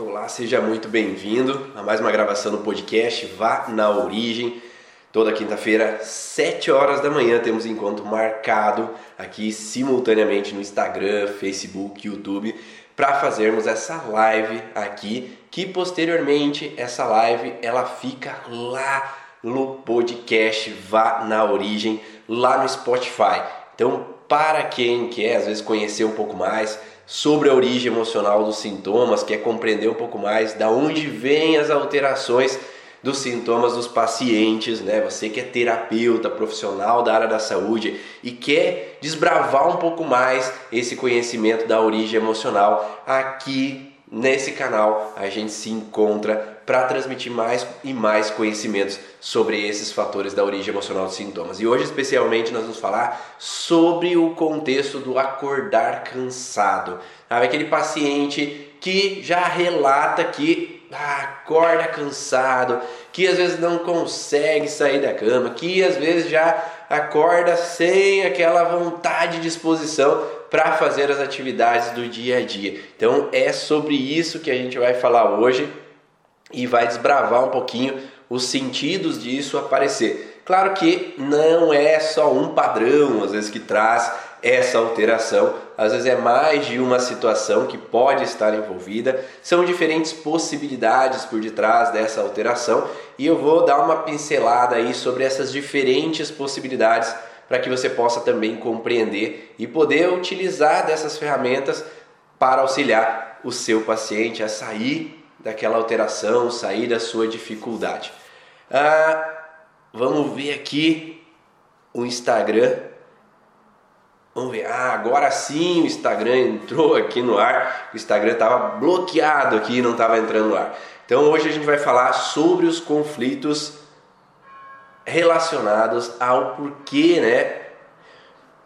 Olá, seja muito bem-vindo a mais uma gravação do podcast Vá na Origem. Toda quinta-feira, 7 horas da manhã, temos encontro marcado aqui simultaneamente no Instagram, Facebook, YouTube, para fazermos essa live aqui, que posteriormente essa live ela fica lá no podcast Vá na Origem, lá no Spotify. Então, para quem quer às vezes conhecer um pouco mais, sobre a origem emocional dos sintomas, quer compreender um pouco mais da onde vêm as alterações dos sintomas dos pacientes, né? Você que é terapeuta, profissional da área da saúde e quer desbravar um pouco mais esse conhecimento da origem emocional, aqui nesse canal a gente se encontra para transmitir mais e mais conhecimentos sobre esses fatores da origem emocional dos sintomas. E hoje, especialmente, nós vamos falar sobre o contexto do acordar cansado. Sabe? Aquele paciente que já relata que ah, acorda cansado, que às vezes não consegue sair da cama, que às vezes já acorda sem aquela vontade e disposição para fazer as atividades do dia a dia. Então é sobre isso que a gente vai falar hoje e vai desbravar um pouquinho os sentidos disso aparecer. Claro que não é só um padrão, às vezes, que traz essa alteração, às vezes é mais de uma situação que pode estar envolvida, são diferentes possibilidades por detrás dessa alteração e eu vou dar uma pincelada aí sobre essas diferentes possibilidades para que você possa também compreender e poder utilizar dessas ferramentas para auxiliar o seu paciente a sair daquela alteração, sair da sua dificuldade. Ah, vamos ver aqui o Instagram. Vamos ver. Ah, agora sim o Instagram entrou aqui no ar. O Instagram estava bloqueado aqui, não estava entrando no ar. Então hoje a gente vai falar sobre os conflitos relacionados ao porquê, né?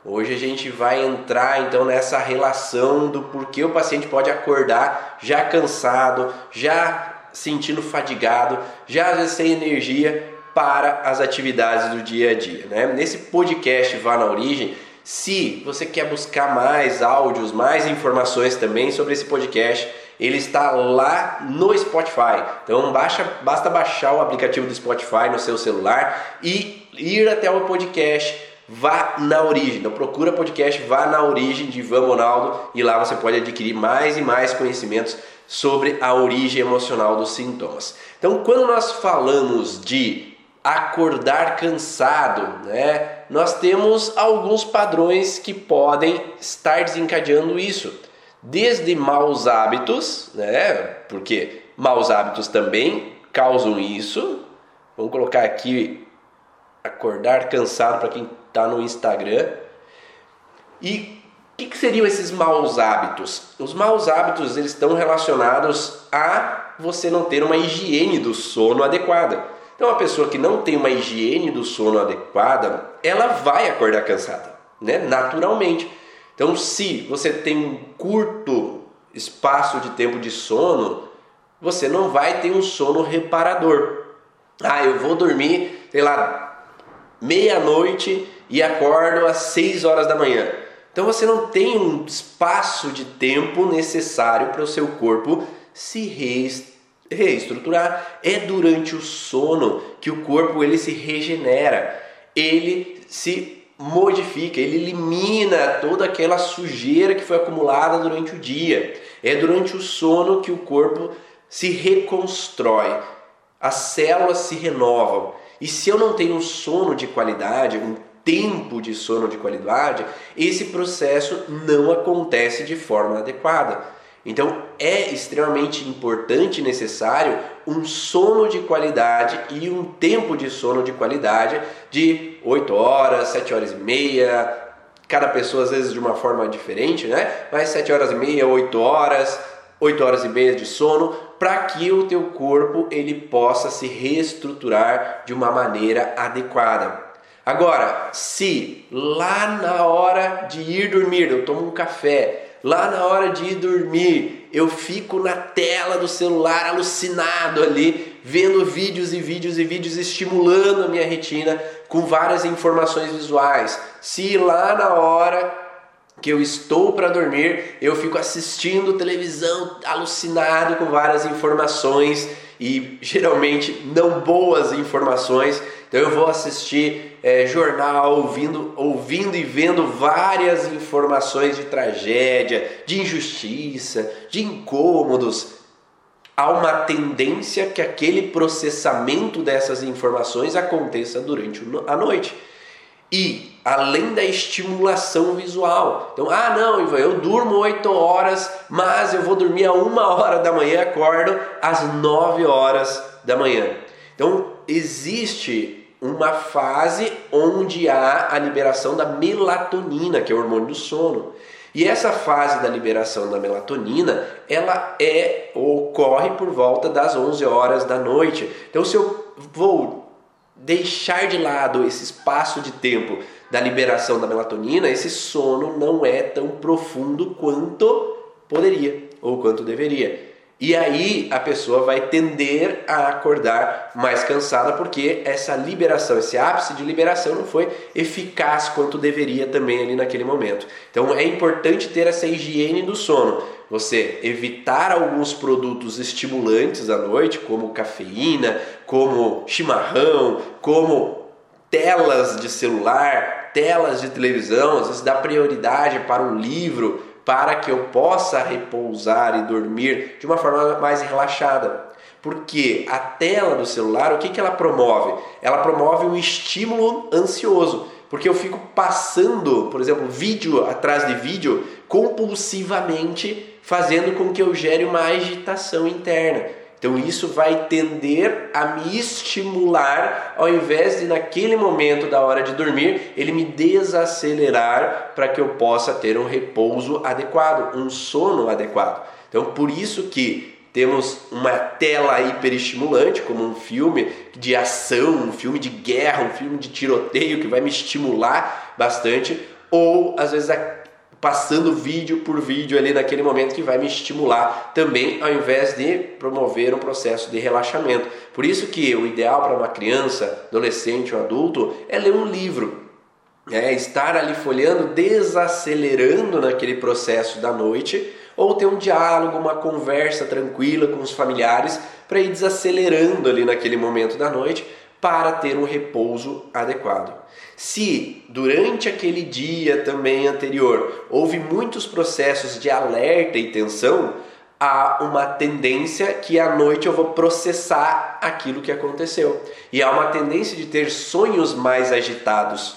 Hoje a gente vai entrar então nessa relação do porquê o paciente pode acordar já cansado, já sentindo fadigado, já sem energia para as atividades do dia a dia. Né? Nesse podcast Vá na Origem, se você quer buscar mais áudios, mais informações também sobre esse podcast, ele está lá no Spotify. Então baixa, basta baixar o aplicativo do Spotify no seu celular e ir até o podcast Vá na origem. Então procura podcast Vá na origem de Ivan Ronaldo e lá você pode adquirir mais e mais conhecimentos sobre a origem emocional dos sintomas. Então, quando nós falamos de acordar cansado, né, nós temos alguns padrões que podem estar desencadeando isso. Desde maus hábitos, né, porque maus hábitos também causam isso. Vamos colocar aqui acordar cansado para quem está no Instagram. E o que, que, seriam esses maus hábitos? Os maus hábitos eles estão relacionados a você não ter uma higiene do sono adequada. Então, uma pessoa que não tem uma higiene do sono adequada, ela vai acordar cansada, né? naturalmente. Então, se você tem um curto espaço de tempo de sono, você não vai ter um sono reparador. Ah, eu vou dormir, sei lá, meia-noite e acordo às 6 horas da manhã. Então você não tem um espaço de tempo necessário para o seu corpo se reestruturar. É durante o sono que o corpo ele se regenera, ele se modifica, ele elimina toda aquela sujeira que foi acumulada durante o dia. É durante o sono que o corpo se reconstrói, as células se renovam. E se eu não tenho um sono de qualidade, um tempo de sono de qualidade, esse processo não acontece de forma adequada. Então é extremamente importante e necessário um sono de qualidade e um tempo de sono de qualidade de 8 horas, 7 horas e meia, cada pessoa às vezes de uma forma diferente, né? Mas 7 horas e meia, 8 horas, 8 horas e meia de sono, para que o teu corpo ele possa se reestruturar de uma maneira adequada. Agora, se lá na hora de ir dormir, eu tomo um café, lá na hora de ir dormir, eu fico na tela do celular alucinado ali, vendo vídeos e vídeos e vídeos estimulando a minha retina com várias informações visuais. Se lá na hora que eu estou para dormir, eu fico assistindo televisão, alucinado com várias informações e geralmente não boas informações. Então eu vou assistir é, jornal, ouvindo, ouvindo e vendo várias informações de tragédia, de injustiça, de incômodos. Há uma tendência que aquele processamento dessas informações aconteça durante a noite. E além da estimulação visual. Então, ah, não, Ivan, eu durmo 8 horas, mas eu vou dormir a 1 hora da manhã e acordo às 9 horas da manhã. Então, existe uma fase onde há a liberação da melatonina, que é o hormônio do sono. E essa fase da liberação da melatonina, ela é ocorre por volta das 11 horas da noite. Então, se eu vou deixar de lado esse espaço de tempo da liberação da melatonina, esse sono não é tão profundo quanto poderia ou quanto deveria. E aí a pessoa vai tender a acordar mais cansada porque essa liberação, esse ápice de liberação não foi eficaz quanto deveria também ali naquele momento. Então é importante ter essa higiene do sono. Você evitar alguns produtos estimulantes à noite, como cafeína, como chimarrão, como telas de celular, telas de televisão, às vezes dá prioridade para um livro para que eu possa repousar e dormir de uma forma mais relaxada. Porque a tela do celular, o que, que ela promove? Ela promove um estímulo ansioso. Porque eu fico passando, por exemplo, vídeo atrás de vídeo compulsivamente, fazendo com que eu gere uma agitação interna. Então isso vai tender a me estimular ao invés de naquele momento da hora de dormir, ele me desacelerar para que eu possa ter um repouso adequado, um sono adequado. Então por isso que temos uma tela hiperestimulante, como um filme de ação, um filme de guerra, um filme de tiroteio que vai me estimular bastante, ou às vezes a passando vídeo por vídeo ali naquele momento que vai me estimular também, ao invés de promover um processo de relaxamento. Por isso que o ideal para uma criança, adolescente ou adulto é ler um livro. É estar ali folhando, desacelerando naquele processo da noite, ou ter um diálogo, uma conversa tranquila com os familiares para ir desacelerando ali naquele momento da noite para ter um repouso adequado. Se durante aquele dia também anterior houve muitos processos de alerta e tensão, há uma tendência que à noite eu vou processar aquilo que aconteceu. E há uma tendência de ter sonhos mais agitados.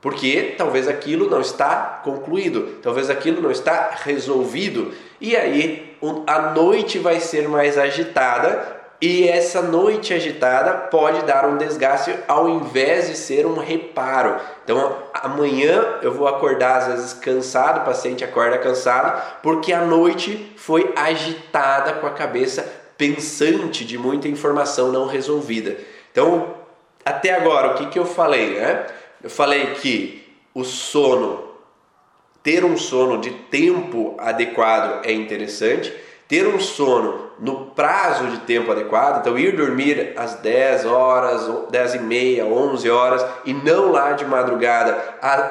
Porque talvez aquilo não está concluído, talvez aquilo não está resolvido, e aí a noite vai ser mais agitada e essa noite agitada pode dar um desgaste ao invés de ser um reparo. Então amanhã eu vou acordar às vezes cansado, o paciente acorda cansado, porque a noite foi agitada com a cabeça pensante de muita informação não resolvida. Então, até agora, o que, que eu falei? Né? Eu falei que o sono, ter um sono de tempo adequado é interessante ter um sono no prazo de tempo adequado, então ir dormir às 10 horas, 10 e meia, 11 horas e não lá de madrugada,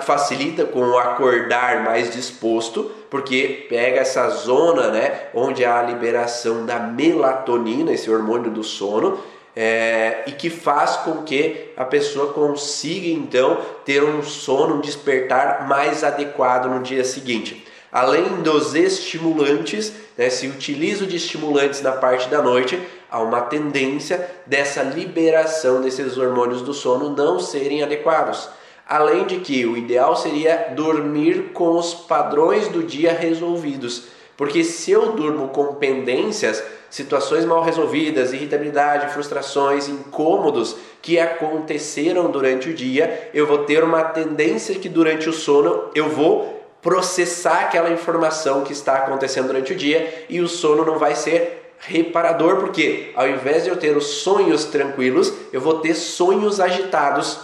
facilita com o acordar mais disposto, porque pega essa zona, né, onde há a liberação da melatonina, esse hormônio do sono, é, e que faz com que a pessoa consiga então ter um sono, um despertar mais adequado no dia seguinte. Além dos estimulantes, né, se utilizo de estimulantes na parte da noite, há uma tendência dessa liberação desses hormônios do sono não serem adequados. Além de que o ideal seria dormir com os padrões do dia resolvidos, porque se eu durmo com pendências, situações mal resolvidas, irritabilidade, frustrações, incômodos que aconteceram durante o dia, eu vou ter uma tendência que durante o sono eu vou processar aquela informação que está acontecendo durante o dia e o sono não vai ser reparador, porque ao invés de eu ter os sonhos tranquilos, eu vou ter sonhos agitados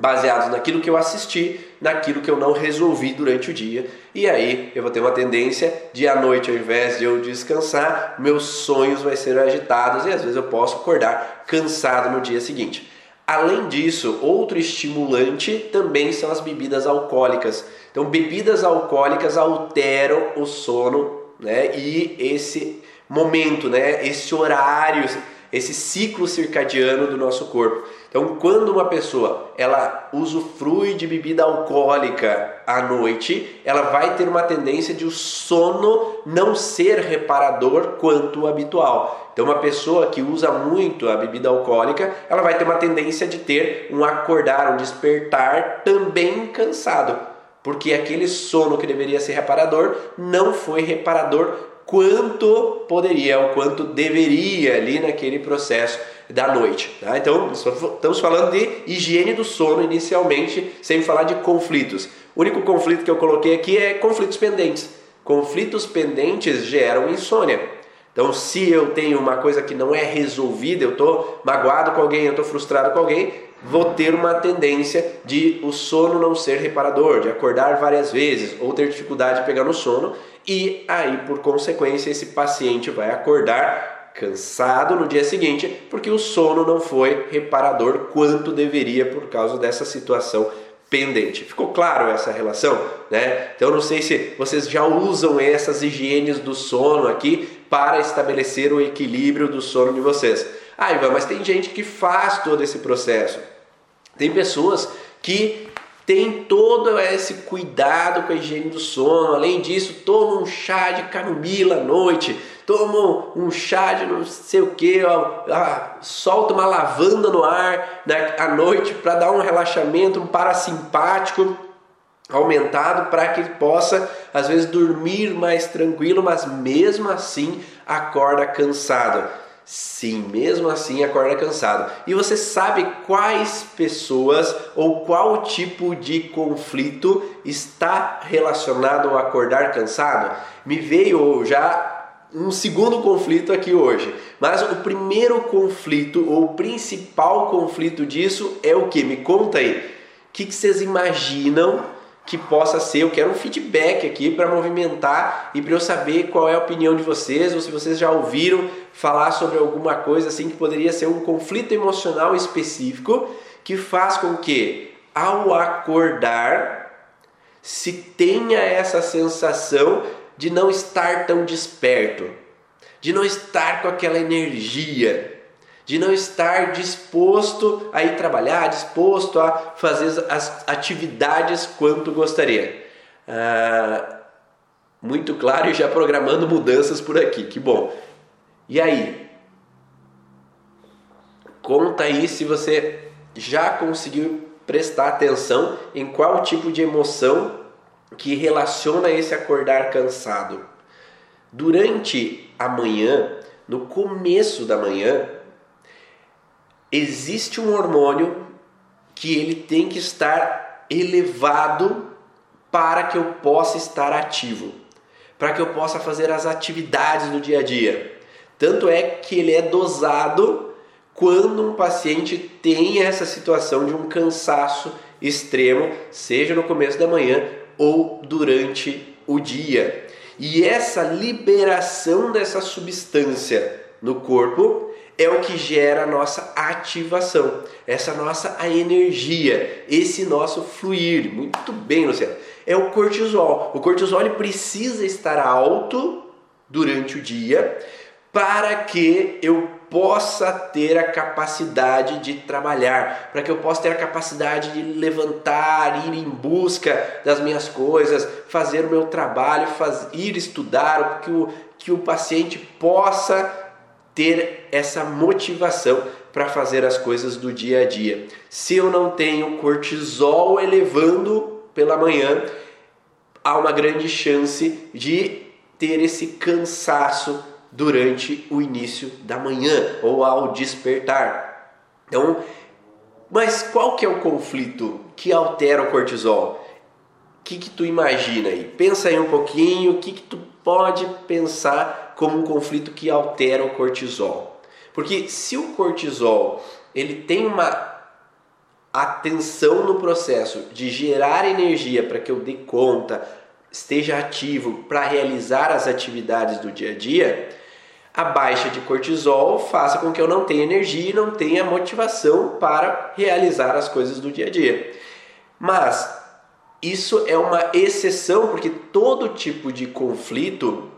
baseados naquilo que eu assisti, naquilo que eu não resolvi durante o dia. E aí eu vou ter uma tendência de à noite, ao invés de eu descansar, meus sonhos vão ser agitados e às vezes eu posso acordar cansado no dia seguinte. Além disso, outro estimulante também são as bebidas alcoólicas. Então, bebidas alcoólicas alteram o sono, né? E esse momento, né? Esse horário, esse ciclo circadiano do nosso corpo. Então, quando uma pessoa ela usufrui de bebida alcoólica à noite, ela vai ter uma tendência de o sono não ser reparador quanto o habitual. Então, uma pessoa que usa muito a bebida alcoólica, ela vai ter uma tendência de ter um acordar, um despertar também cansado, porque aquele sono que deveria ser reparador não foi reparador quanto poderia, o quanto deveria ali naquele processo da noite. Tá? Então, estamos falando de higiene do sono inicialmente, sem falar de conflitos. O único conflito que eu coloquei aqui é conflitos pendentes. Conflitos pendentes geram insônia. Então, se eu tenho uma coisa que não é resolvida, eu estou magoado com alguém, eu estou frustrado com alguém, vou ter uma tendência de o sono não ser reparador, de acordar várias vezes ou ter dificuldade de pegar no sono e aí, por consequência, esse paciente vai acordar cansado no dia seguinte porque o sono não foi reparador quanto deveria por causa dessa situação pendente. Ficou claro essa relação, né? Então não sei se vocês já usam essas higienes do sono aqui para estabelecer o equilíbrio do sono de vocês. Ah, Ivan, mas tem gente que faz todo esse processo. Tem pessoas que tem todo esse cuidado com a higiene do sono. Além disso, toma um chá de camomila à noite, toma um chá de não sei o que, solta uma lavanda no ar né, à noite para dar um relaxamento, um parasimpático aumentado para que ele possa às vezes dormir mais tranquilo, mas mesmo assim acorda cansado. Sim, mesmo assim acorda cansado. E você sabe quais pessoas ou qual tipo de conflito está relacionado ao acordar cansado? Me veio já um segundo conflito aqui hoje. Mas o primeiro conflito ou o principal conflito disso é o que? Me conta aí. O que, que vocês imaginam que possa ser. Eu quero um feedback aqui para movimentar e para eu saber qual é a opinião de vocês ou se vocês já ouviram falar sobre alguma coisa assim que poderia ser um conflito emocional específico que faz com que ao acordar se tenha essa sensação de não estar tão desperto, de não estar com aquela energia, de não estar disposto a ir trabalhar, disposto a fazer as atividades quanto gostaria. Ah, muito claro e já programando mudanças por aqui, que bom. E aí? Conta aí se você já conseguiu prestar atenção em qual tipo de emoção que relaciona esse acordar cansado. Durante a manhã, no começo da manhã, existe um hormônio que ele tem que estar elevado para que eu possa estar ativo, para que eu possa fazer as atividades do dia a dia. Tanto é que ele é dosado quando um paciente tem essa situação de um cansaço extremo, seja no começo da manhã ou durante o dia. E essa liberação dessa substância no corpo é o que gera a nossa ativação, essa nossa energia, esse nosso fluir. Muito bem, Luciano. É o cortisol. O cortisol ele precisa estar alto durante o dia para que eu possa ter a capacidade de trabalhar, para que eu possa ter a capacidade de levantar, ir em busca das minhas coisas, fazer o meu trabalho, faz, ir estudar, que o, que o paciente possa ter essa motivação para fazer as coisas do dia a dia. Se eu não tenho cortisol elevando pela manhã, há uma grande chance de ter esse cansaço durante o início da manhã ou ao despertar. Então, mas qual que é o conflito que altera o cortisol? O que, que tu imagina aí? Pensa aí um pouquinho, o que, que tu pode pensar como um conflito que altera o cortisol. Porque se o cortisol ele tem uma atenção no processo de gerar energia para que eu dê conta, esteja ativo para realizar as atividades do dia a dia, a baixa de cortisol faça com que eu não tenha energia e não tenha motivação para realizar as coisas do dia a dia. Mas isso é uma exceção, porque todo tipo de conflito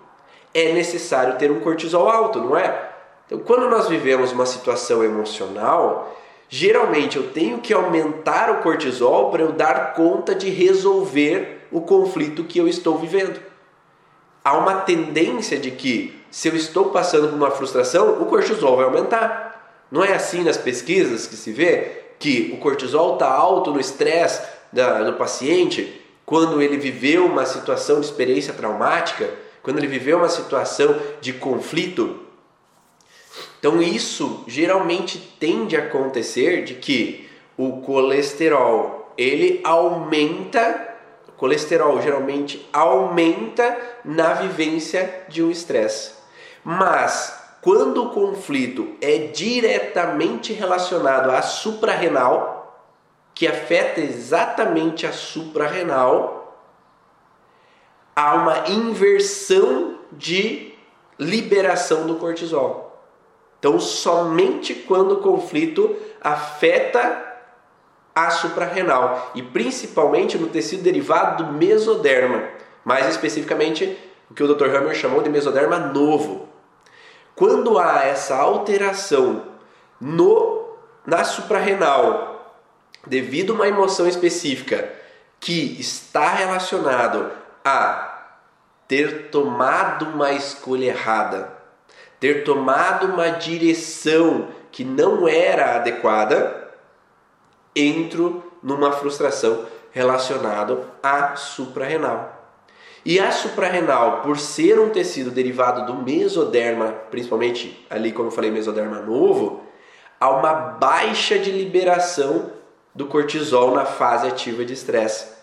é necessário ter um cortisol alto, não é? Então, quando nós vivemos uma situação emocional, geralmente eu tenho que aumentar o cortisol para eu dar conta de resolver o conflito que eu estou vivendo. Há uma tendência de que, se eu estou passando por uma frustração, o cortisol vai aumentar. Não é assim nas pesquisas que se vê que o cortisol está alto no estresse do paciente quando ele viveu uma situação de experiência traumática, quando ele viveu uma situação de conflito. Então isso geralmente tende a acontecer de que o colesterol ele aumenta, colesterol geralmente aumenta na vivência de um estresse. Mas quando o conflito é diretamente relacionado à suprarrenal, que afeta exatamente a suprarrenal, há uma inversão de liberação do cortisol. Então, somente quando o conflito afeta a suprarrenal e principalmente no tecido derivado do mesoderma, mais especificamente o que o Dr. Hammer chamou de mesoderma novo. Quando há essa alteração no na suprarrenal devido a uma emoção específica que está relacionado a ter tomado uma escolha errada, ter tomado uma direção que não era adequada, entro numa frustração relacionado à suprarrenal. E a suprarrenal, por ser um tecido derivado do mesoderma, principalmente ali como eu falei mesoderma novo, há uma baixa de liberação do cortisol na fase ativa de estresse.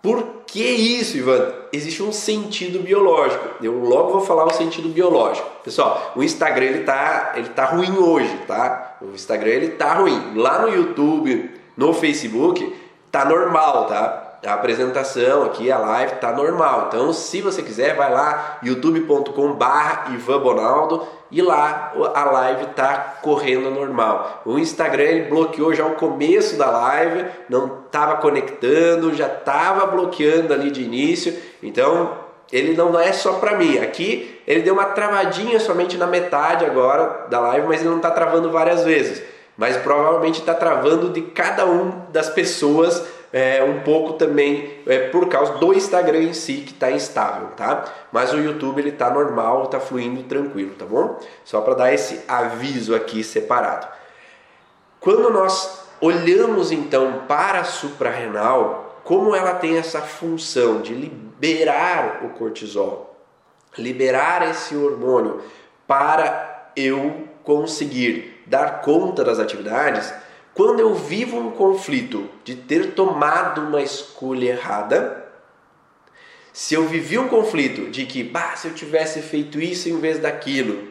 Por que isso, Ivan? Existe um sentido biológico. Eu logo vou falar o sentido biológico. Pessoal, o Instagram ele tá, ele tá ruim hoje, tá? O Instagram ele tá ruim. Lá no YouTube, no Facebook, tá normal, tá? A apresentação aqui, a live tá normal. Então, se você quiser, vai lá youtube.com/barra Ivan Bonaldo e lá a live tá correndo normal. O Instagram ele bloqueou já o começo da live, não estava conectando, já estava bloqueando ali de início. Então ele não é só para mim. Aqui ele deu uma travadinha somente na metade agora da live, mas ele não está travando várias vezes. Mas provavelmente está travando de cada um das pessoas é, um pouco também é, por causa do Instagram em si que está instável, tá? Mas o YouTube ele está normal, está fluindo tranquilo, tá bom? Só para dar esse aviso aqui separado. Quando nós olhamos então para a suprarrenal, como ela tem essa função de liberar o cortisol, liberar esse hormônio para eu conseguir dar conta das atividades, quando eu vivo um conflito de ter tomado uma escolha errada, se eu vivi um conflito de que, bah, se eu tivesse feito isso em vez daquilo,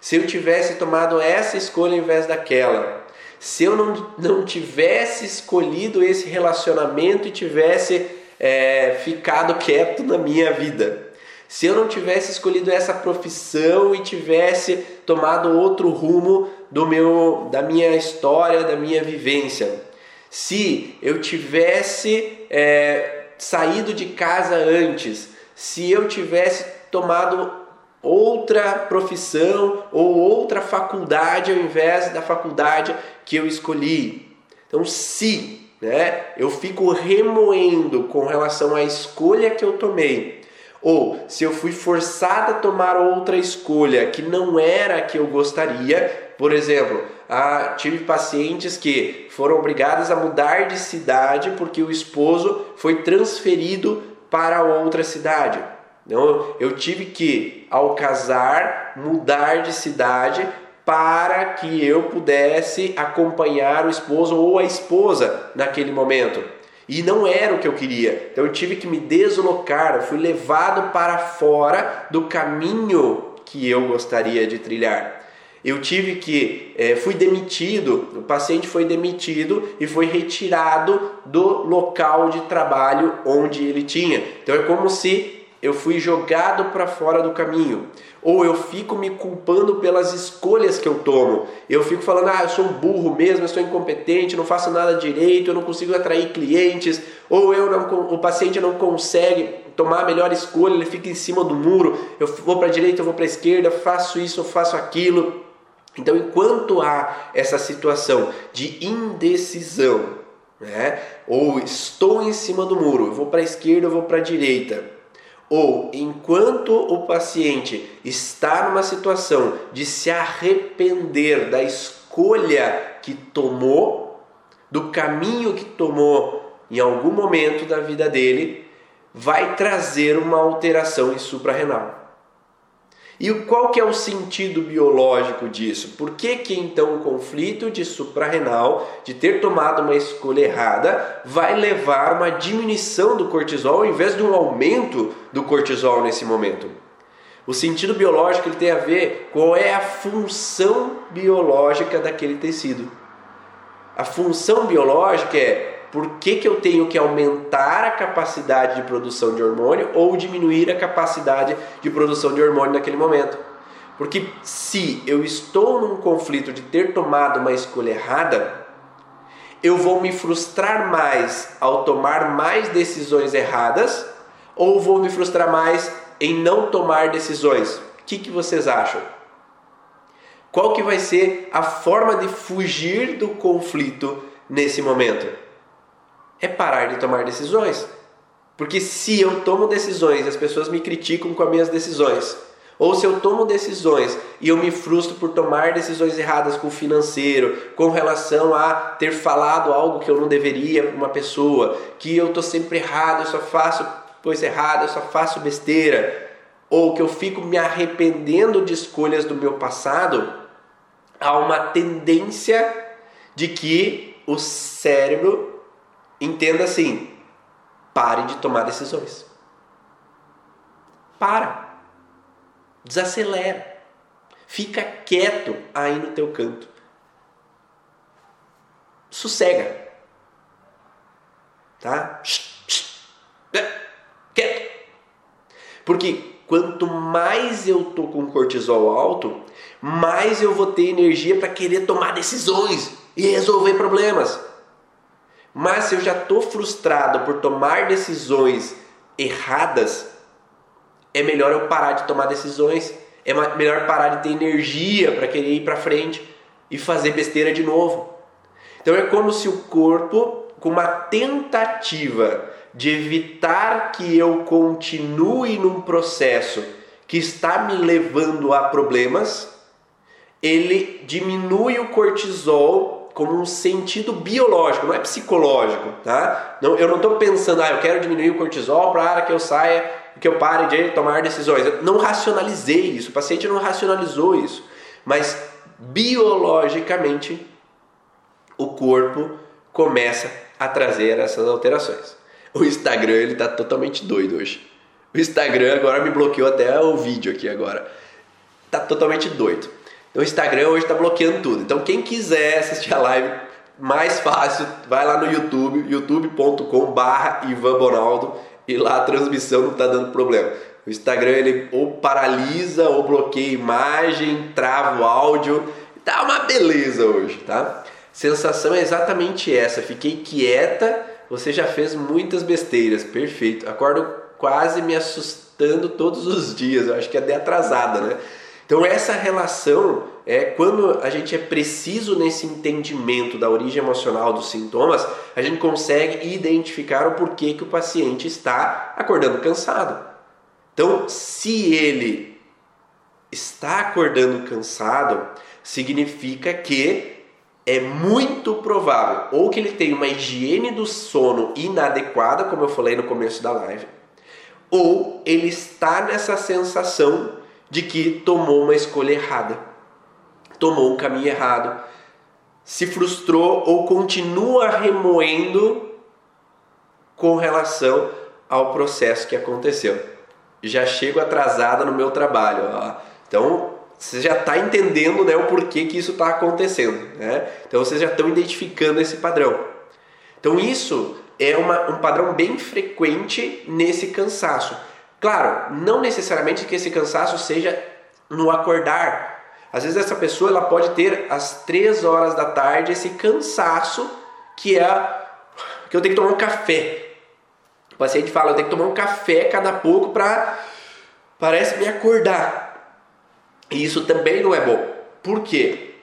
se eu tivesse tomado essa escolha em vez daquela, se eu não, não tivesse escolhido esse relacionamento e tivesse é, ficado quieto na minha vida, se eu não tivesse escolhido essa profissão e tivesse tomado outro rumo do meu, da minha história, da minha vivência, se eu tivesse é, saído de casa antes, se eu tivesse tomado outra profissão ou outra faculdade ao invés da faculdade que eu escolhi. Então, se né, eu fico remoendo com relação à escolha que eu tomei, ou se eu fui forçado a tomar outra escolha que não era a que eu gostaria, por exemplo, ah, tive pacientes que foram obrigadas a mudar de cidade porque o esposo foi transferido para outra cidade. Então, eu tive que, ao casar, mudar de cidade para que eu pudesse acompanhar o esposo ou a esposa naquele momento. E não era o que eu queria. Então eu tive que me deslocar, eu fui levado para fora do caminho que eu gostaria de trilhar. Eu tive que, é, fui demitido, o paciente foi demitido e foi retirado do local de trabalho onde ele tinha. Então é como se eu fui jogado para fora do caminho, ou eu fico me culpando pelas escolhas que eu tomo. Eu fico falando, ah, eu sou um burro mesmo, eu sou incompetente, não faço nada direito, eu não consigo atrair clientes, ou eu não, o paciente não consegue tomar a melhor escolha, ele fica em cima do muro, eu vou para a direita, eu vou para a esquerda, faço isso, eu faço aquilo. Então, enquanto há essa situação de indecisão, né? ou estou em cima do muro, eu vou para a esquerda, eu vou para a direita, ou enquanto o paciente está numa situação de se arrepender da escolha que tomou, do caminho que tomou em algum momento da vida dele, vai trazer uma alteração em suprarrenal. E qual que é o sentido biológico disso? Por que, que então o conflito de suprarrenal, de ter tomado uma escolha errada, vai levar uma diminuição do cortisol ao invés de um aumento do cortisol nesse momento? O sentido biológico ele tem a ver qual é a função biológica daquele tecido. A função biológica é por que, que eu tenho que aumentar a capacidade de produção de hormônio ou diminuir a capacidade de produção de hormônio naquele momento. Porque se eu estou num conflito de ter tomado uma escolha errada, eu vou me frustrar mais ao tomar mais decisões erradas ou vou me frustrar mais em não tomar decisões? O que, que vocês acham? Qual que vai ser a forma de fugir do conflito nesse momento? É parar de tomar decisões. Porque se eu tomo decisões e as pessoas me criticam com as minhas decisões, ou se eu tomo decisões e eu me frustro por tomar decisões erradas com o financeiro, com relação a ter falado algo que eu não deveria para uma pessoa, que eu estou sempre errado, eu só faço coisa errada, eu só faço besteira, ou que eu fico me arrependendo de escolhas do meu passado, há uma tendência de que o cérebro Entenda assim: pare de tomar decisões. Para. Desacelera. Fica quieto aí no teu canto. Sossega. Tá? Quieto. Porque quanto mais eu tô com cortisol alto, mais eu vou ter energia para querer tomar decisões e resolver problemas. Mas se eu já estou frustrado por tomar decisões erradas, é melhor eu parar de tomar decisões. É melhor parar de ter energia para querer ir para frente e fazer besteira de novo. Então é como se o corpo, com uma tentativa de evitar que eu continue num processo que está me levando a problemas, ele diminui o cortisol como um sentido biológico, não é psicológico, tá? Não, eu não estou pensando, ah, eu quero diminuir o cortisol para que eu saia, que eu pare de tomar decisões. Eu não racionalizei isso, o paciente não racionalizou isso, mas biologicamente o corpo começa a trazer essas alterações. O Instagram ele tá totalmente doido hoje. O Instagram agora me bloqueou até o vídeo aqui agora. Tá totalmente doido. O Instagram hoje está bloqueando tudo. Então quem quiser assistir a live mais fácil, vai lá no YouTube, youtube.com/barra Ivan Bonaldo e lá a transmissão não está dando problema. O Instagram ele ou paralisa ou bloqueia imagem, trava o áudio, tá uma beleza hoje, tá? Sensação é exatamente essa. Fiquei quieta, você já fez muitas besteiras, perfeito. Acordo quase me assustando todos os dias. Eu acho que é de atrasada, né? Então essa relação é quando a gente é preciso nesse entendimento da origem emocional dos sintomas, a gente consegue identificar o porquê que o paciente está acordando cansado. Então, se ele está acordando cansado, significa que é muito provável ou que ele tem uma higiene do sono inadequada, como eu falei no começo da live, ou ele está nessa sensação de que tomou uma escolha errada, tomou um caminho errado, se frustrou ou continua remoendo com relação ao processo que aconteceu. Já chego atrasada no meu trabalho. Ó. Então você já está entendendo né, o porquê que isso está acontecendo. Né? Então vocês já estão identificando esse padrão. Então isso é uma, um padrão bem frequente nesse cansaço Claro, não necessariamente que esse cansaço seja no acordar. Às vezes essa pessoa ela pode ter às três horas da tarde esse cansaço que é que eu tenho que tomar um café. O paciente fala, eu tenho que tomar um café cada pouco para parece me acordar. E isso também não é bom. Por quê?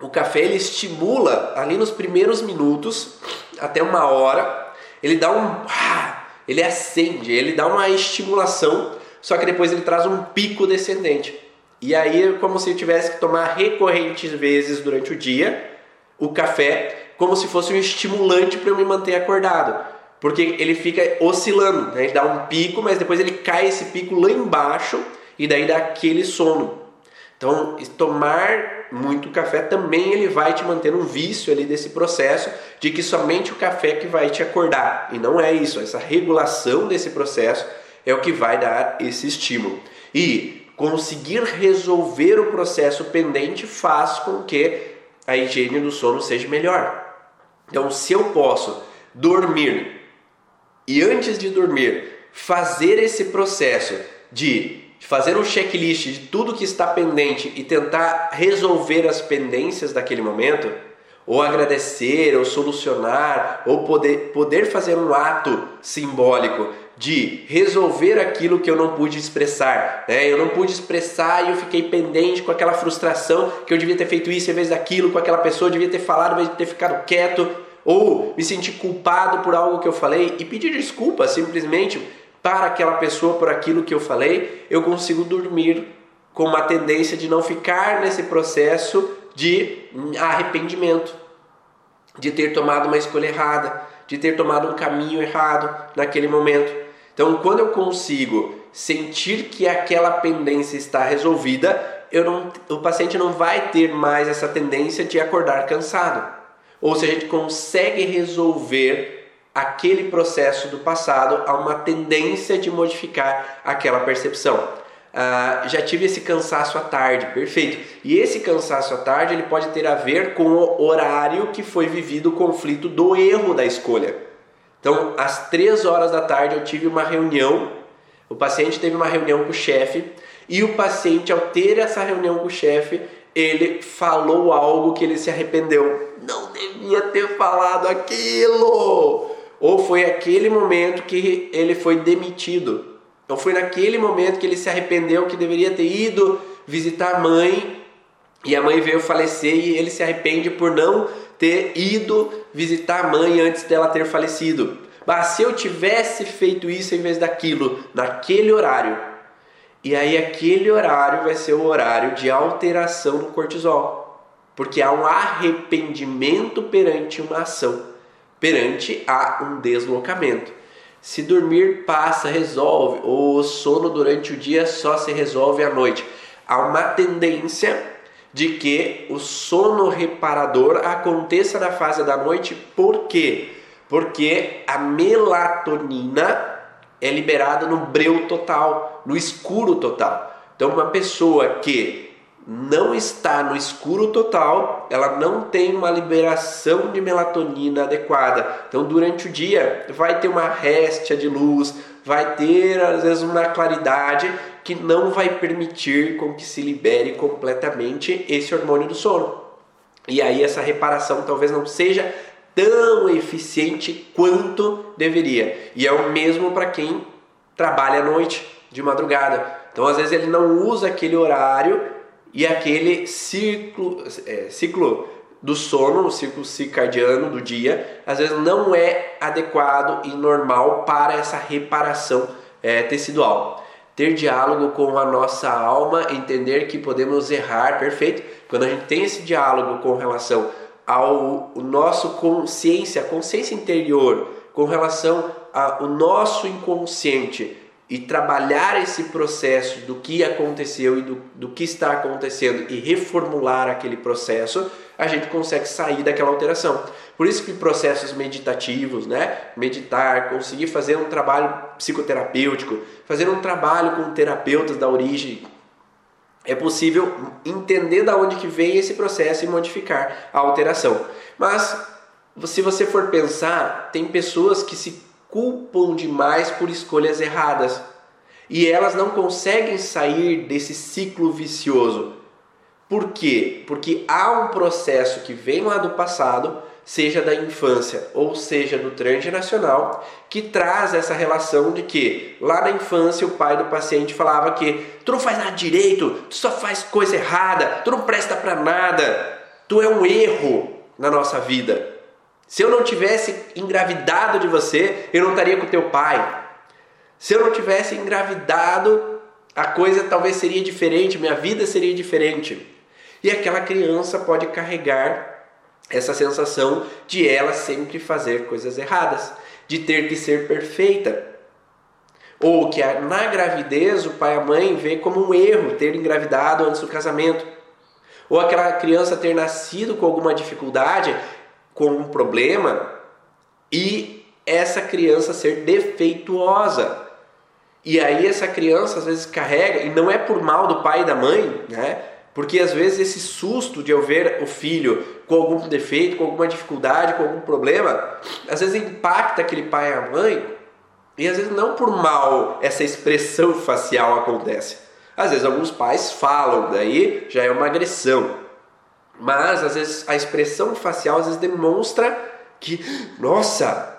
O café ele estimula ali nos primeiros minutos até uma hora, ele dá um ah, ele acende, ele dá uma estimulação, só que depois ele traz um pico descendente. E aí é como se eu tivesse que tomar recorrentes vezes durante o dia o café, como se fosse um estimulante para eu me manter acordado. Porque ele fica oscilando, né? ele dá um pico, mas depois ele cai esse pico lá embaixo e daí dá aquele sono. Então, tomar muito café também ele vai te manter um vício ali desse processo de que somente o café que vai te acordar. E não é isso, essa regulação desse processo é o que vai dar esse estímulo. E conseguir resolver o processo pendente faz com que a higiene do sono seja melhor. Então, se eu posso dormir e antes de dormir fazer esse processo de fazer um checklist de tudo que está pendente e tentar resolver as pendências daquele momento, ou agradecer, ou solucionar, ou poder, poder fazer um ato simbólico de resolver aquilo que eu não pude expressar. Né? Eu não pude expressar e eu fiquei pendente com aquela frustração que eu devia ter feito isso em vez daquilo, com aquela pessoa, eu devia ter falado, em vez de ter ficado quieto, ou me sentir culpado por algo que eu falei e pedir desculpa simplesmente para aquela pessoa por aquilo que eu falei, eu consigo dormir com uma tendência de não ficar nesse processo de arrependimento, de ter tomado uma escolha errada, de ter tomado um caminho errado naquele momento. Então, quando eu consigo sentir que aquela pendência está resolvida, eu não, o paciente não vai ter mais essa tendência de acordar cansado. Ou se a gente consegue resolver aquele processo do passado a uma tendência de modificar aquela percepção. Ah, já tive esse cansaço à tarde, perfeito. E esse cansaço à tarde ele pode ter a ver com o horário que foi vivido o conflito do erro da escolha. Então, às três horas da tarde eu tive uma reunião. O paciente teve uma reunião com o chefe e o paciente, ao ter essa reunião com o chefe, ele falou algo que ele se arrependeu. Não devia ter falado aquilo ou foi aquele momento que ele foi demitido. Ou foi naquele momento que ele se arrependeu que deveria ter ido visitar a mãe e a mãe veio falecer e ele se arrepende por não ter ido visitar a mãe antes dela ter falecido. Mas se eu tivesse feito isso em vez daquilo, naquele horário, e aí aquele horário vai ser o horário de alteração no cortisol, porque há um arrependimento perante uma ação perante a um deslocamento. Se dormir passa, resolve, o sono durante o dia só se resolve à noite. Há uma tendência de que o sono reparador aconteça na fase da noite, por quê? Porque a melatonina é liberada no breu total, no escuro total. Então, uma pessoa que não está no escuro total, ela não tem uma liberação de melatonina adequada. Então, durante o dia, vai ter uma réstia de luz, vai ter às vezes uma claridade que não vai permitir com que se libere completamente esse hormônio do sono. E aí essa reparação talvez não seja tão eficiente quanto deveria. E é o mesmo para quem trabalha à noite, de madrugada. Então, às vezes ele não usa aquele horário e aquele ciclo, é, ciclo do sono, o ciclo circadiano do dia, às vezes não é adequado e normal para essa reparação é, tecidual. Ter diálogo com a nossa alma, entender que podemos errar, perfeito. Quando a gente tem esse diálogo com relação ao nosso consciência, consciência interior, com relação ao nosso inconsciente, e trabalhar esse processo do que aconteceu e do, do que está acontecendo e reformular aquele processo, a gente consegue sair daquela alteração. Por isso que processos meditativos, né? Meditar, conseguir fazer um trabalho psicoterapêutico, fazer um trabalho com terapeutas da origem, é possível entender da onde que vem esse processo e modificar a alteração. Mas se você for pensar, tem pessoas que se culpam demais por escolhas erradas. e elas não conseguem sair desse ciclo vicioso. Por quê? Porque há um processo que vem lá do passado, seja da infância ou seja do transgeracional, que traz essa relação de que lá na infância o pai do paciente falava que tu não faz nada direito, tu só faz coisa errada, tu não presta para nada, tu é um erro na nossa vida. Se eu não tivesse engravidado de você, eu não estaria com teu pai. Se eu não tivesse engravidado, a coisa talvez seria diferente, minha vida seria diferente. E aquela criança pode carregar essa sensação de ela sempre fazer coisas erradas, de ter que ser perfeita. Ou que na gravidez o pai e a mãe vê como um erro ter engravidado antes do casamento. Ou aquela criança ter nascido com alguma dificuldade, com um problema, e essa criança ser defeituosa. E aí essa criança às vezes carrega, e não é por mal do pai e da mãe, né? Porque às vezes esse susto de eu ver o filho com algum defeito, com alguma dificuldade, com algum problema, às vezes impacta aquele pai e a mãe, e às vezes não por mal essa expressão facial acontece. Às vezes alguns pais falam, daí já é uma agressão. Mas às vezes a expressão facial às vezes demonstra que, nossa,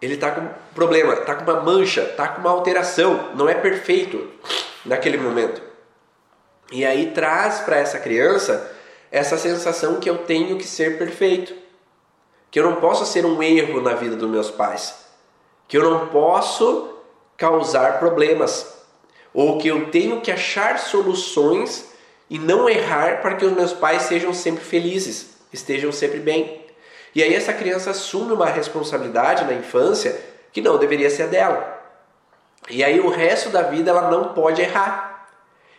ele está com problema, está com uma mancha, está com uma alteração, não é perfeito naquele momento. E aí traz para essa criança essa sensação que eu tenho que ser perfeito, que eu não posso ser um erro na vida dos meus pais, que eu não posso causar problemas, ou que eu tenho que achar soluções e não errar para que os meus pais sejam sempre felizes, estejam sempre bem. E aí essa criança assume uma responsabilidade na infância que não deveria ser dela. E aí o resto da vida ela não pode errar.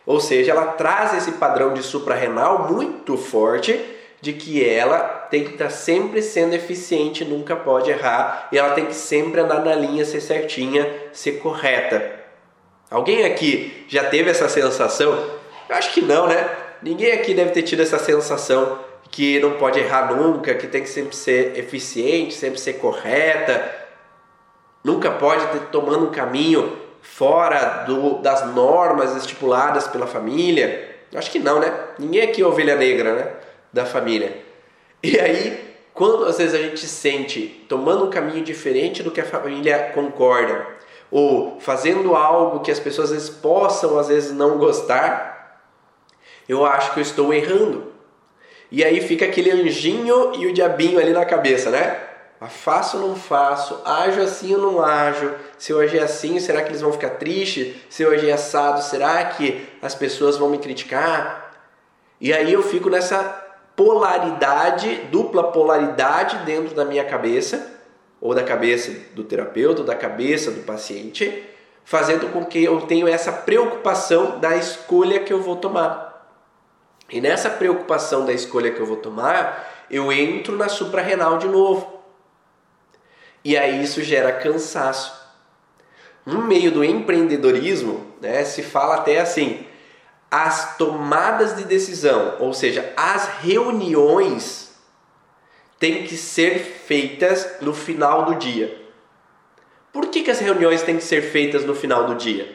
Ou seja, ela traz esse padrão de suprarrenal muito forte de que ela tem que estar sempre sendo eficiente, nunca pode errar, e ela tem que sempre andar na linha, ser certinha, ser correta. Alguém aqui já teve essa sensação? Eu acho que não, né? Ninguém aqui deve ter tido essa sensação que não pode errar nunca, que tem que sempre ser eficiente, sempre ser correta, nunca pode ter tomando um caminho fora do, das normas estipuladas pela família? Acho que não, né? Ninguém aqui é ovelha negra, né? Da família. E aí, quando às vezes a gente sente tomando um caminho diferente do que a família concorda, ou fazendo algo que as pessoas às vezes possam às vezes não gostar, eu acho que eu estou errando. E aí fica aquele anjinho e o diabinho ali na cabeça, né? Faço ou não faço? Ajo assim ou não ajo? Se eu agir assim, será que eles vão ficar tristes? Se eu agir assado, será que as pessoas vão me criticar? E aí eu fico nessa polaridade, dupla polaridade dentro da minha cabeça, ou da cabeça do terapeuta, ou da cabeça do paciente, fazendo com que eu tenha essa preocupação da escolha que eu vou tomar. E nessa preocupação da escolha que eu vou tomar, eu entro na suprarrenal de novo. E aí isso gera cansaço. No meio do empreendedorismo, né, se fala até assim: as tomadas de decisão, ou seja, as reuniões, têm que ser feitas no final do dia. Por que, que as reuniões têm que ser feitas no final do dia?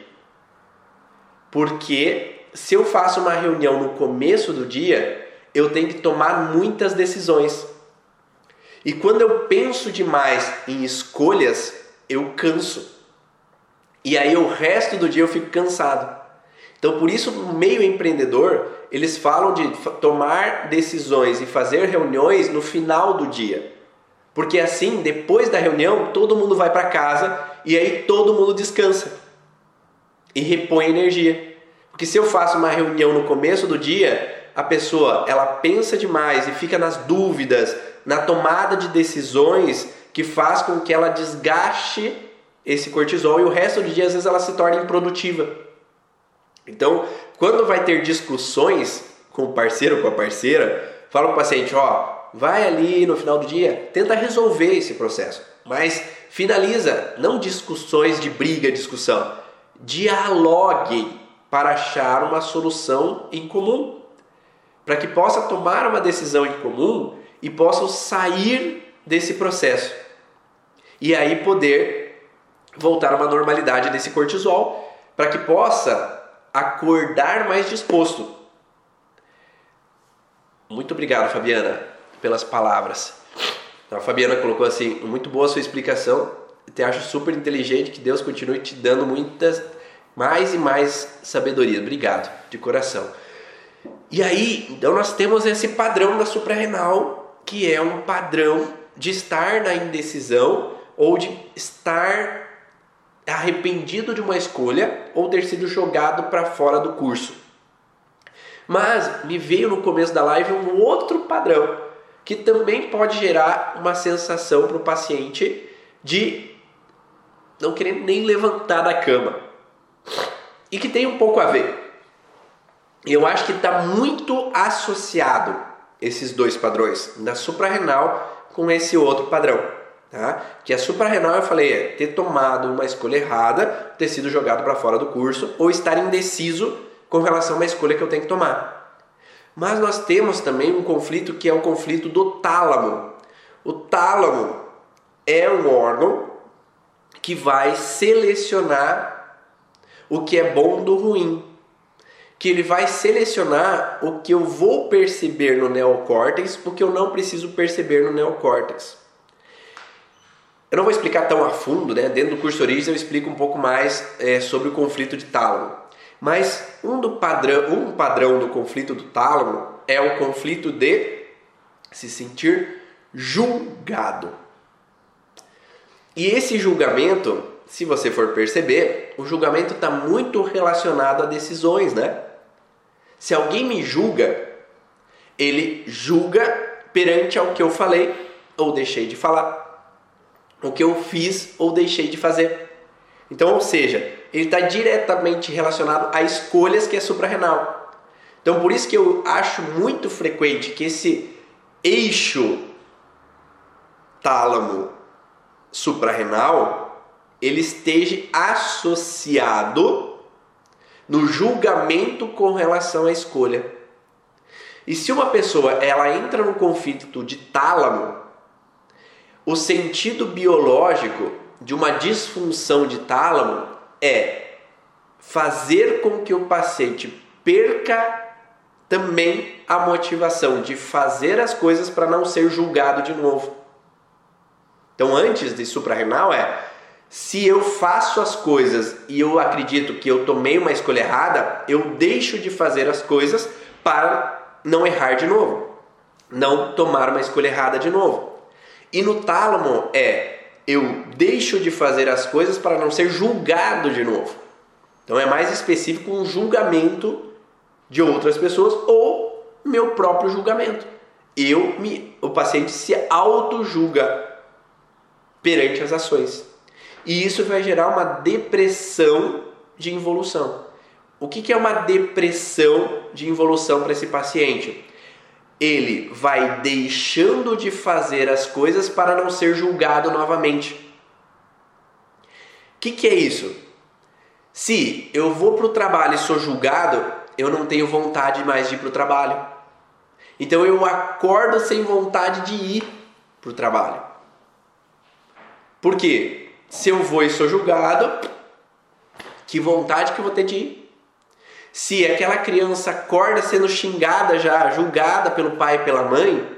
Porque se eu faço uma reunião no começo do dia, eu tenho que tomar muitas decisões. E quando eu penso demais em escolhas, eu canso. E aí o resto do dia eu fico cansado. Então por isso no meio empreendedor, eles falam de tomar decisões e fazer reuniões no final do dia. Porque assim, depois da reunião, todo mundo vai para casa e aí todo mundo descansa e repõe energia. Porque se eu faço uma reunião no começo do dia, a pessoa ela pensa demais e fica nas dúvidas, na tomada de decisões que faz com que ela desgaste esse cortisol e o resto do dia às vezes ela se torna improdutiva. Então, quando vai ter discussões com o parceiro ou com a parceira, fala para o paciente, ó, vai ali no final do dia, tenta resolver esse processo, mas finaliza, não discussões de briga, discussão, dialogue para achar uma solução em comum, para que possa tomar uma decisão em comum e possam sair desse processo. E aí poder voltar a uma normalidade desse cortisol, para que possa acordar mais disposto. Muito obrigado, Fabiana, pelas palavras. A Fabiana colocou assim: muito boa a sua explicação. Te acho super inteligente. Que Deus continue te dando muitas, mais e mais sabedoria. Obrigado, de coração. E aí, então nós temos esse padrão da suprarrenal, que é um padrão de estar na indecisão ou de estar arrependido de uma escolha ou ter sido jogado para fora do curso. Mas me veio no começo da live um outro padrão que também pode gerar uma sensação para o paciente de não querer nem levantar da cama e que tem um pouco a ver. Eu acho que está muito associado esses dois padrões da suprarrenal com esse outro padrão. Tá? Que a suprarrenal eu falei é ter tomado uma escolha errada, ter sido jogado para fora do curso ou estar indeciso com relação a uma escolha que eu tenho que tomar. Mas nós temos também um conflito que é o conflito do tálamo. O tálamo é um órgão que vai selecionar o que é bom do ruim. Que ele vai selecionar o que eu vou perceber no neocórtex, o que eu não preciso perceber no neocórtex. Eu não vou explicar tão a fundo, né? Dentro do curso Origens eu explico um pouco mais é, sobre o conflito de tálamo. Mas um, do padrão, um padrão do conflito do tálamo é o conflito de se sentir julgado. E esse julgamento, se você for perceber, o julgamento está muito relacionado a decisões, né? Se alguém me julga, ele julga perante ao que eu falei ou deixei de falar o que eu fiz ou deixei de fazer. Então, ou seja, ele está diretamente relacionado a escolhas que é suprarrenal. Então, por isso que eu acho muito frequente que esse eixo tálamo suprarrenal ele esteja associado no julgamento com relação à escolha. E se uma pessoa ela entra no conflito de tálamo, o sentido biológico de uma disfunção de tálamo é fazer com que o paciente perca também a motivação de fazer as coisas para não ser julgado de novo. Então, antes de suprarrenal é se eu faço as coisas e eu acredito que eu tomei uma escolha errada, eu deixo de fazer as coisas para não errar de novo, não tomar uma escolha errada de novo. E no tálamo é eu deixo de fazer as coisas para não ser julgado de novo. Então é mais específico um julgamento de outras pessoas ou meu próprio julgamento. Eu me, o paciente se auto-julga perante as ações. E isso vai gerar uma depressão de involução. O que, que é uma depressão de involução para esse paciente? ele vai deixando de fazer as coisas para não ser julgado novamente. O que, que é isso? Se eu vou para o trabalho e sou julgado, eu não tenho vontade mais de ir para o trabalho. Então eu acordo sem vontade de ir para o trabalho. Por quê? Se eu vou e sou julgado, que vontade que eu vou ter de ir? Se aquela criança acorda sendo xingada já, julgada pelo pai e pela mãe,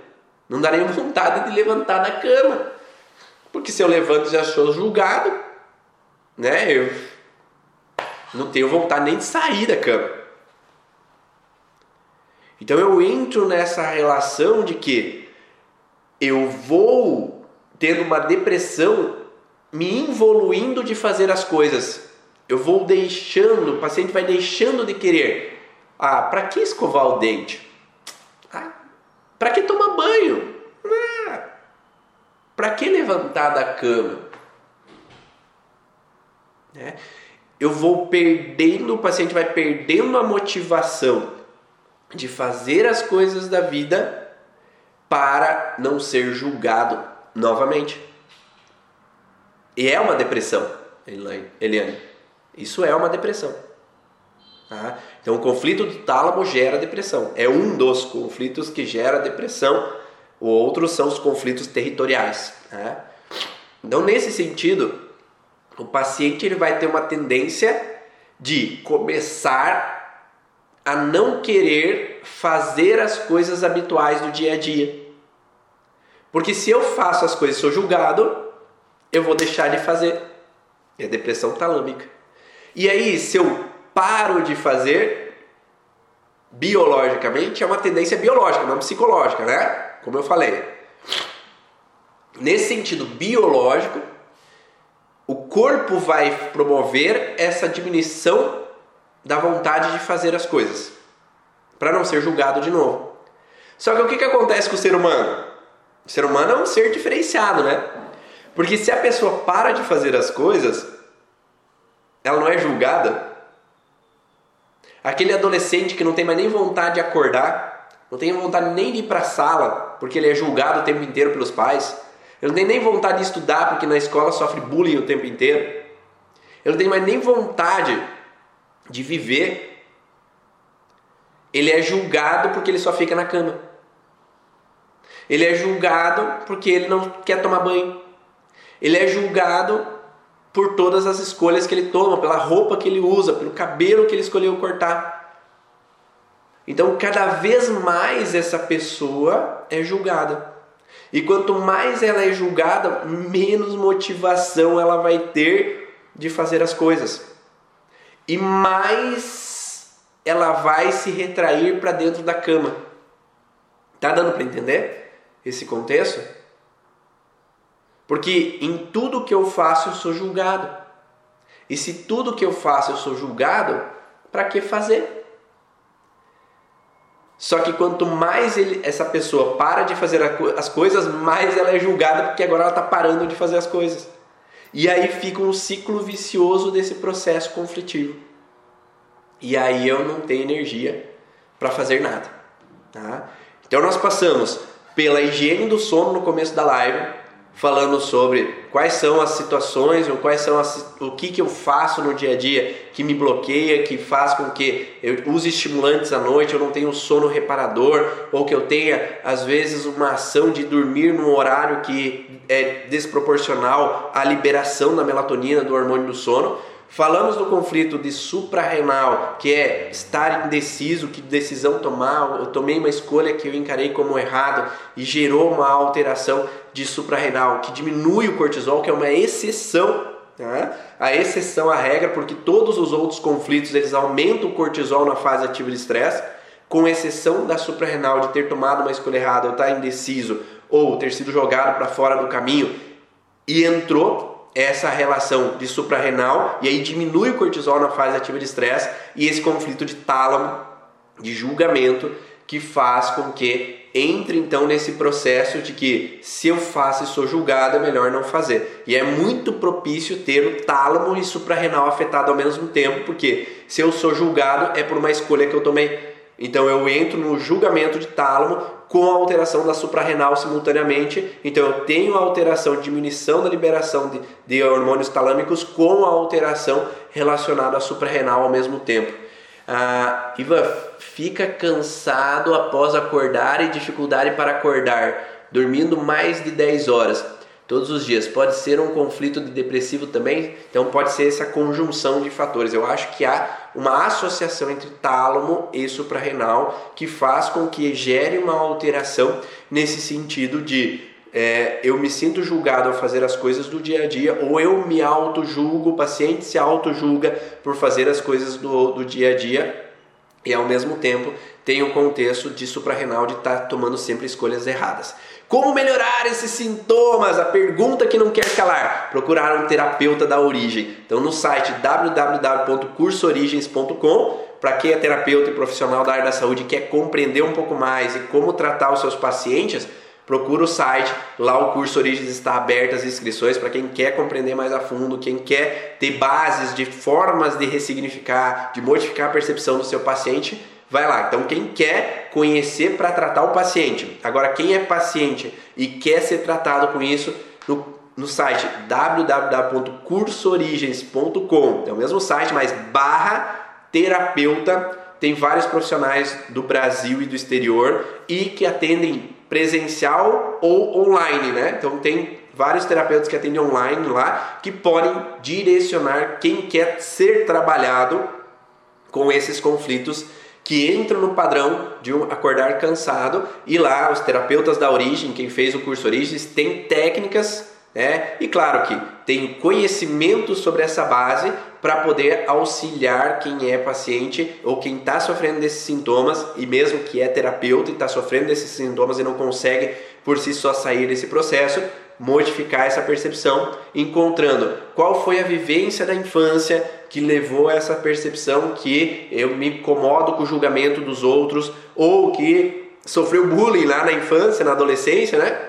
não daria vontade de levantar da cama. Porque se eu levanto e já sou julgado, né? Eu não tenho vontade nem de sair da cama. Então eu entro nessa relação de que eu vou tendo uma depressão me involuindo de fazer as coisas eu vou deixando, o paciente vai deixando de querer. Ah, para que escovar o dente? Ah, para que tomar banho? Ah, para que levantar da cama? É. Eu vou perdendo, o paciente vai perdendo a motivação de fazer as coisas da vida para não ser julgado novamente. E é uma depressão, Eliane. Isso é uma depressão. Tá? Então, o conflito do tálamo gera depressão. É um dos conflitos que gera depressão. O outro são os conflitos territoriais. Tá? Então, nesse sentido, o paciente ele vai ter uma tendência de começar a não querer fazer as coisas habituais do dia a dia. Porque se eu faço as coisas e sou julgado, eu vou deixar de fazer. É depressão talâmica. E aí, se eu paro de fazer, biologicamente, é uma tendência biológica, não psicológica, né? Como eu falei. Nesse sentido biológico, o corpo vai promover essa diminuição da vontade de fazer as coisas, para não ser julgado de novo. Só que o que, que acontece com o ser humano? O ser humano é um ser diferenciado, né? Porque se a pessoa para de fazer as coisas, ela não é julgada. Aquele adolescente que não tem mais nem vontade de acordar, não tem vontade nem de ir para a sala, porque ele é julgado o tempo inteiro pelos pais. Ele não tem nem vontade de estudar, porque na escola sofre bullying o tempo inteiro. Ele não tem mais nem vontade de viver. Ele é julgado porque ele só fica na cama. Ele é julgado porque ele não quer tomar banho. Ele é julgado por todas as escolhas que ele toma, pela roupa que ele usa, pelo cabelo que ele escolheu cortar. Então, cada vez mais essa pessoa é julgada. E quanto mais ela é julgada, menos motivação ela vai ter de fazer as coisas. E mais ela vai se retrair para dentro da cama. Tá dando para entender? esse contexto? Porque em tudo que eu faço eu sou julgado. E se tudo que eu faço eu sou julgado, para que fazer? Só que quanto mais ele, essa pessoa para de fazer as coisas, mais ela é julgada porque agora ela está parando de fazer as coisas. E aí fica um ciclo vicioso desse processo conflitivo. E aí eu não tenho energia para fazer nada. Tá? Então nós passamos pela higiene do sono no começo da live, falando sobre quais são as situações ou quais são as, o que, que eu faço no dia a dia que me bloqueia, que faz com que eu use estimulantes à noite, eu não tenha um sono reparador ou que eu tenha às vezes uma ação de dormir num horário que é desproporcional à liberação da melatonina, do hormônio do sono. Falamos do conflito de suprarrenal, que é estar indeciso, que decisão tomar. Eu tomei uma escolha que eu encarei como errado e gerou uma alteração de suprarrenal, que diminui o cortisol, que é uma exceção. Né? A exceção à regra, porque todos os outros conflitos eles aumentam o cortisol na fase ativa de estresse, com exceção da suprarrenal de ter tomado uma escolha errada, ou estar indeciso, ou ter sido jogado para fora do caminho e entrou essa relação de suprarrenal e aí diminui o cortisol na fase ativa de estresse e esse conflito de tálamo, de julgamento, que faz com que entre então nesse processo de que se eu faço e sou julgado é melhor não fazer. E é muito propício ter o tálamo e suprarrenal afetado ao mesmo tempo, porque se eu sou julgado é por uma escolha que eu tomei. Então eu entro no julgamento de tálamo com a alteração da suprarrenal simultaneamente. Então eu tenho a alteração, diminuição da liberação de, de hormônios talâmicos com a alteração relacionada à suprarrenal ao mesmo tempo. Ah, Ivan, fica cansado após acordar e dificuldade para acordar, dormindo mais de 10 horas todos os dias. Pode ser um conflito de depressivo também, então pode ser essa conjunção de fatores. Eu acho que há uma associação entre tálamo e suprarrenal que faz com que gere uma alteração nesse sentido de é, eu me sinto julgado ao fazer as coisas do dia a dia ou eu me auto-julgo, o paciente se auto-julga por fazer as coisas do, do dia a dia e ao mesmo tempo tem o contexto de suprarrenal de estar tá tomando sempre escolhas erradas. Como melhorar esses sintomas? A pergunta que não quer calar. Procurar um terapeuta da origem. Então, no site www.cursoorigens.com, para quem é terapeuta e profissional da área da saúde e quer compreender um pouco mais e como tratar os seus pacientes, procura o site. Lá o curso Origens está aberto as inscrições para quem quer compreender mais a fundo, quem quer ter bases de formas de ressignificar, de modificar a percepção do seu paciente vai lá. Então, quem quer conhecer para tratar o paciente. Agora, quem é paciente e quer ser tratado com isso, no, no site www.cursoorigens.com. É o mesmo site, mas barra terapeuta. Tem vários profissionais do Brasil e do exterior e que atendem presencial ou online, né? Então tem vários terapeutas que atendem online lá que podem direcionar quem quer ser trabalhado com esses conflitos que entram no padrão de um acordar cansado e lá os terapeutas da origem, quem fez o curso Origens, tem técnicas né? E claro que tem conhecimento sobre essa base para poder auxiliar quem é paciente ou quem está sofrendo desses sintomas e mesmo que é terapeuta e está sofrendo desses sintomas e não consegue por si só sair desse processo, modificar essa percepção, encontrando qual foi a vivência da infância que levou a essa percepção que eu me incomodo com o julgamento dos outros ou que sofreu bullying lá na infância, na adolescência, né?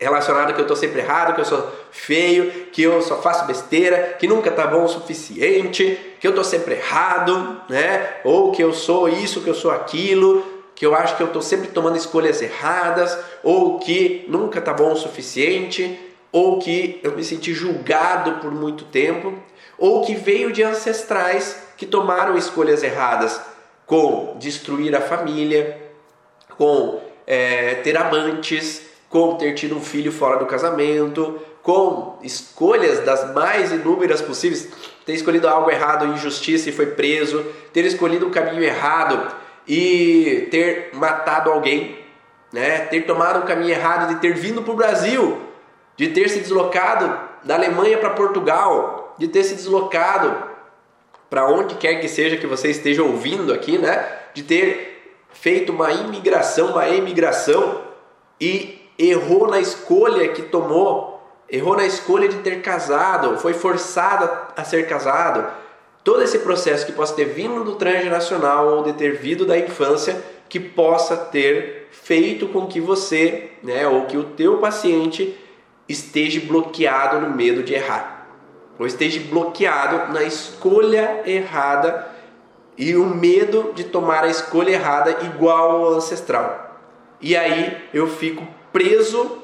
relacionado que eu tô sempre errado, que eu sou feio, que eu só faço besteira, que nunca tá bom o suficiente, que eu tô sempre errado, né? Ou que eu sou isso, que eu sou aquilo, que eu acho que eu tô sempre tomando escolhas erradas, ou que nunca tá bom o suficiente, ou que eu me senti julgado por muito tempo, ou que veio de ancestrais que tomaram escolhas erradas com destruir a família, com é, ter amantes, com ter tido um filho fora do casamento, com escolhas das mais inúmeras possíveis, ter escolhido algo errado, injustiça e foi preso, ter escolhido o caminho errado e ter matado alguém, né? ter tomado o caminho errado de ter vindo para o Brasil, de ter se deslocado da Alemanha para Portugal, de ter se deslocado para onde quer que seja que você esteja ouvindo aqui, né? de ter feito uma imigração, uma emigração e errou na escolha que tomou, errou na escolha de ter casado, foi forçado a ser casado. Todo esse processo que possa ter vindo do transgeracional ou de ter vindo da infância, que possa ter feito com que você, né, ou que o teu paciente esteja bloqueado no medo de errar, ou esteja bloqueado na escolha errada e o medo de tomar a escolha errada igual ao ancestral. E aí eu fico preso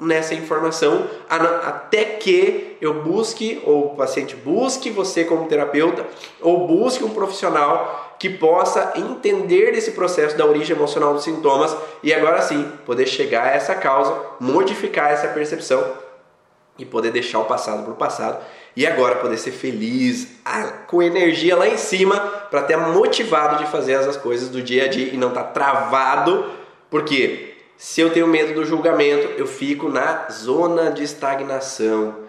nessa informação até que eu busque, ou o paciente busque você como terapeuta, ou busque um profissional que possa entender esse processo da origem emocional dos sintomas e agora sim poder chegar a essa causa, modificar essa percepção e poder deixar o passado para o passado e agora poder ser feliz, com energia lá em cima para ter motivado de fazer as coisas do dia a dia e não estar tá travado, porque se eu tenho medo do julgamento, eu fico na zona de estagnação.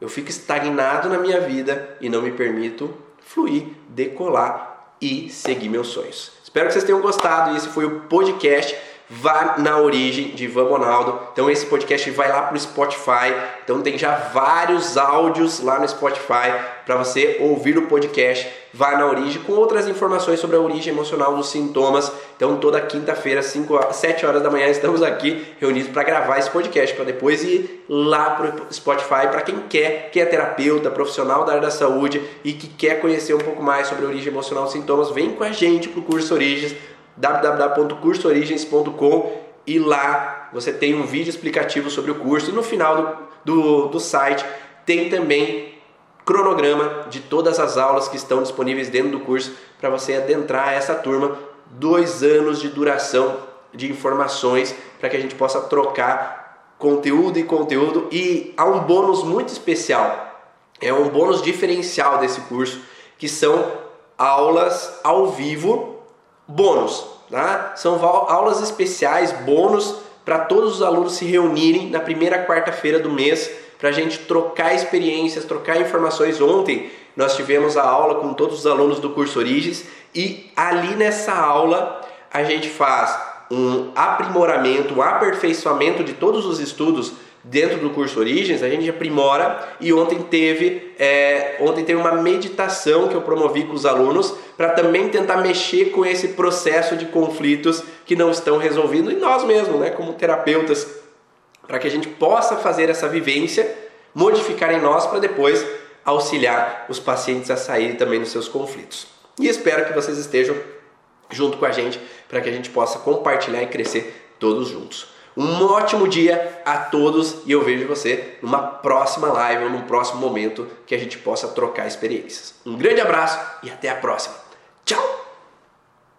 Eu fico estagnado na minha vida e não me permito fluir, decolar e seguir meus sonhos. Espero que vocês tenham gostado. Esse foi o podcast Vá na Origem de Ivan Ronaldo. Então esse podcast vai lá para o Spotify. Então tem já vários áudios lá no Spotify para você ouvir o podcast Vá na Origem com outras informações sobre a origem emocional dos sintomas. Então toda quinta-feira, 7 horas da manhã, estamos aqui reunidos para gravar esse podcast para depois ir lá para o Spotify para quem quer, que é terapeuta, profissional da área da saúde e que quer conhecer um pouco mais sobre a origem emocional dos sintomas, vem com a gente para o curso Origens www.cursoorigens.com e lá você tem um vídeo explicativo sobre o curso e no final do, do, do site tem também cronograma de todas as aulas que estão disponíveis dentro do curso para você adentrar essa turma. Dois anos de duração de informações para que a gente possa trocar conteúdo e conteúdo. E há um bônus muito especial, é um bônus diferencial desse curso, que são aulas ao vivo bônus, tá? São aulas especiais, bônus para todos os alunos se reunirem na primeira quarta-feira do mês para a gente trocar experiências, trocar informações. Ontem nós tivemos a aula com todos os alunos do curso Origens e ali nessa aula a gente faz um aprimoramento, um aperfeiçoamento de todos os estudos dentro do curso Origens, a gente aprimora e ontem teve, é, ontem teve uma meditação que eu promovi com os alunos para também tentar mexer com esse processo de conflitos que não estão resolvidos e nós mesmos, né, como terapeutas, para que a gente possa fazer essa vivência, modificar em nós para depois auxiliar os pacientes a saírem também dos seus conflitos. E espero que vocês estejam junto com a gente para que a gente possa compartilhar e crescer todos juntos. Um ótimo dia a todos e eu vejo você numa próxima live ou num próximo momento que a gente possa trocar experiências. Um grande abraço e até a próxima. Tchau!